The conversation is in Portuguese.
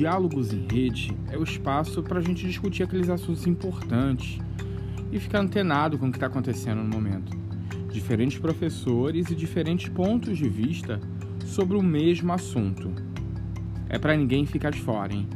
Diálogos em Rede é o espaço para a gente discutir aqueles assuntos importantes e ficar antenado com o que está acontecendo no momento. Diferentes professores e diferentes pontos de vista sobre o mesmo assunto. É para ninguém ficar de fora, hein?